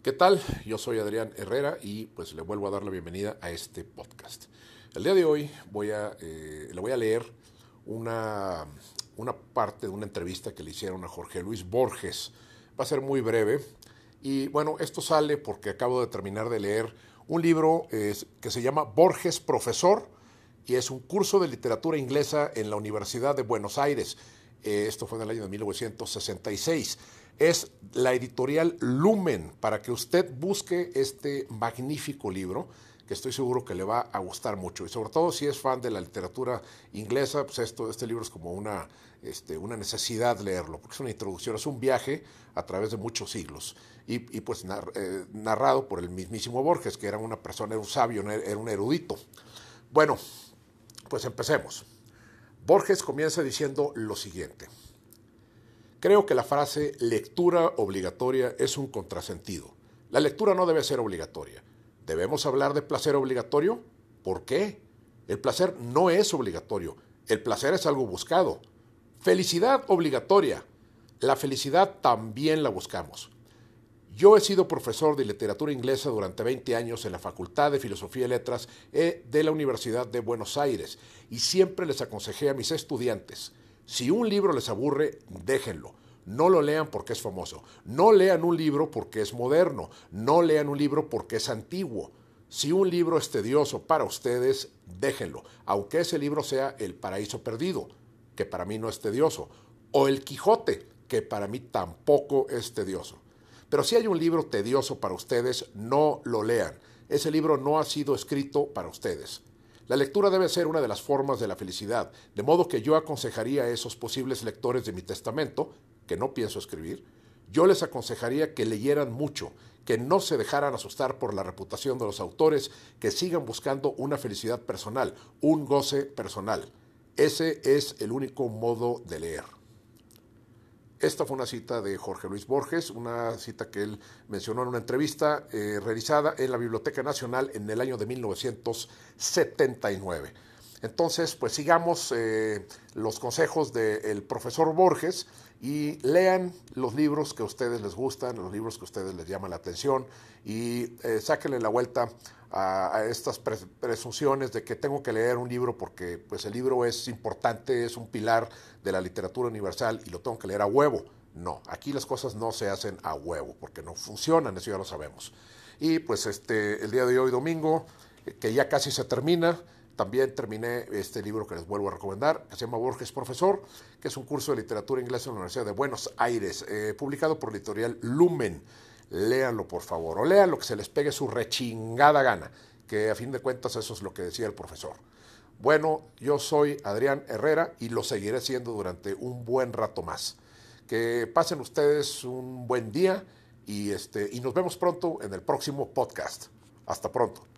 ¿Qué tal? Yo soy Adrián Herrera y pues le vuelvo a dar la bienvenida a este podcast. El día de hoy voy a, eh, le voy a leer una, una parte de una entrevista que le hicieron a Jorge Luis Borges. Va a ser muy breve y bueno, esto sale porque acabo de terminar de leer un libro que se llama Borges Profesor y es un curso de literatura inglesa en la Universidad de Buenos Aires. Eh, esto fue en el año de 1966 es la editorial Lumen, para que usted busque este magnífico libro que estoy seguro que le va a gustar mucho. Y sobre todo si es fan de la literatura inglesa, pues esto, este libro es como una, este, una necesidad leerlo, porque es una introducción, es un viaje a través de muchos siglos. Y, pues eh, narrado por el mismísimo Borges, que era una persona, era un sabio, era un erudito. Bueno, pues empecemos. Borges comienza diciendo lo siguiente. Creo que la frase lectura obligatoria es un contrasentido. La lectura no debe ser obligatoria. ¿Debemos hablar de placer obligatorio? ¿Por qué? El placer no es obligatorio. El placer es algo buscado. Felicidad obligatoria. La felicidad también la buscamos. Yo he sido profesor de literatura inglesa durante 20 años en la Facultad de Filosofía y Letras eh, de la Universidad de Buenos Aires y siempre les aconsejé a mis estudiantes, si un libro les aburre, déjenlo. No lo lean porque es famoso. No lean un libro porque es moderno. No lean un libro porque es antiguo. Si un libro es tedioso para ustedes, déjenlo, aunque ese libro sea El Paraíso Perdido, que para mí no es tedioso, o El Quijote, que para mí tampoco es tedioso. Pero si hay un libro tedioso para ustedes, no lo lean. Ese libro no ha sido escrito para ustedes. La lectura debe ser una de las formas de la felicidad, de modo que yo aconsejaría a esos posibles lectores de mi testamento, que no pienso escribir, yo les aconsejaría que leyeran mucho, que no se dejaran asustar por la reputación de los autores, que sigan buscando una felicidad personal, un goce personal. Ese es el único modo de leer. Esta fue una cita de Jorge Luis Borges, una cita que él mencionó en una entrevista eh, realizada en la Biblioteca Nacional en el año de 1979. Entonces, pues sigamos eh, los consejos del profesor Borges y lean los libros que a ustedes les gustan, los libros que a ustedes les llaman la atención y eh, sáquenle la vuelta a, estas presunciones de que tengo que leer un libro porque pues el libro es importante, es un pilar de la literatura universal y lo tengo que leer a huevo. No, aquí las cosas no se hacen a huevo porque no funcionan, eso ya lo sabemos. Y pues este el día de hoy domingo eh, que ya casi se termina, también terminé este libro que les vuelvo a recomendar, que se llama Borges Profesor, que es un curso de literatura inglesa en la Universidad de Buenos Aires, eh, publicado por la editorial Lumen léanlo por favor, o lean lo que se les pegue su rechingada gana, que a fin de cuentas eso es lo que decía el profesor. Bueno, yo soy Adrián Herrera y lo seguiré siendo durante un buen rato más. Que pasen ustedes un buen día y, este, y nos vemos pronto en el próximo podcast. Hasta pronto.